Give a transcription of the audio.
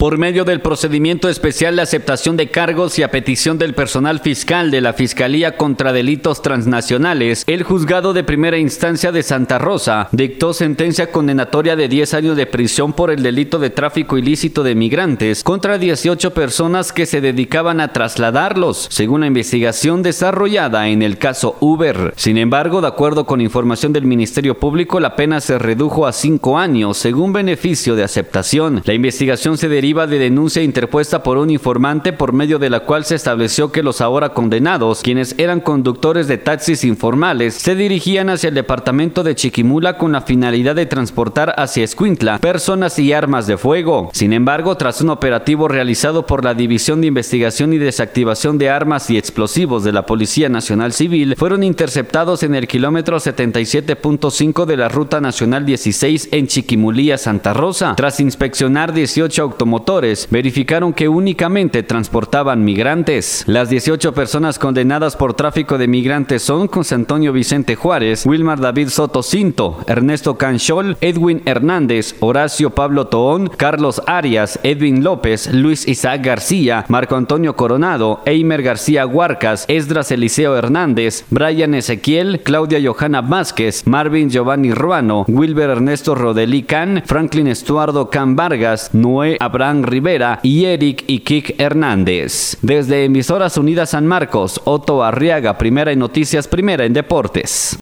Por medio del procedimiento especial de aceptación de cargos y a petición del personal fiscal de la Fiscalía contra Delitos Transnacionales, el juzgado de primera instancia de Santa Rosa dictó sentencia condenatoria de 10 años de prisión por el delito de tráfico ilícito de migrantes contra 18 personas que se dedicaban a trasladarlos, según la investigación desarrollada en el caso Uber. Sin embargo, de acuerdo con información del Ministerio Público, la pena se redujo a 5 años según beneficio de aceptación. La investigación se deriva de denuncia interpuesta por un informante por medio de la cual se estableció que los ahora condenados, quienes eran conductores de taxis informales, se dirigían hacia el departamento de Chiquimula con la finalidad de transportar hacia Escuintla personas y armas de fuego. Sin embargo, tras un operativo realizado por la División de Investigación y Desactivación de Armas y Explosivos de la Policía Nacional Civil, fueron interceptados en el kilómetro 77.5 de la Ruta Nacional 16 en Chiquimulía, Santa Rosa. Tras inspeccionar 18 automóviles verificaron que únicamente transportaban migrantes. Las 18 personas condenadas por tráfico de migrantes son José Antonio Vicente Juárez, Wilmar David Soto Cinto, Ernesto Canchol, Edwin Hernández, Horacio Pablo Toón, Carlos Arias, Edwin López, Luis Isaac García, Marco Antonio Coronado, Eimer García Huarcas, Esdras Eliseo Hernández, Brian Ezequiel, Claudia Johanna Vázquez, Marvin Giovanni Ruano, Wilber Ernesto Rodelí Can, Franklin Estuardo Can Vargas, Noé Abraham Rivera y Eric Kik Hernández. Desde Emisoras Unidas San Marcos, Otto Arriaga, primera en noticias, primera en deportes.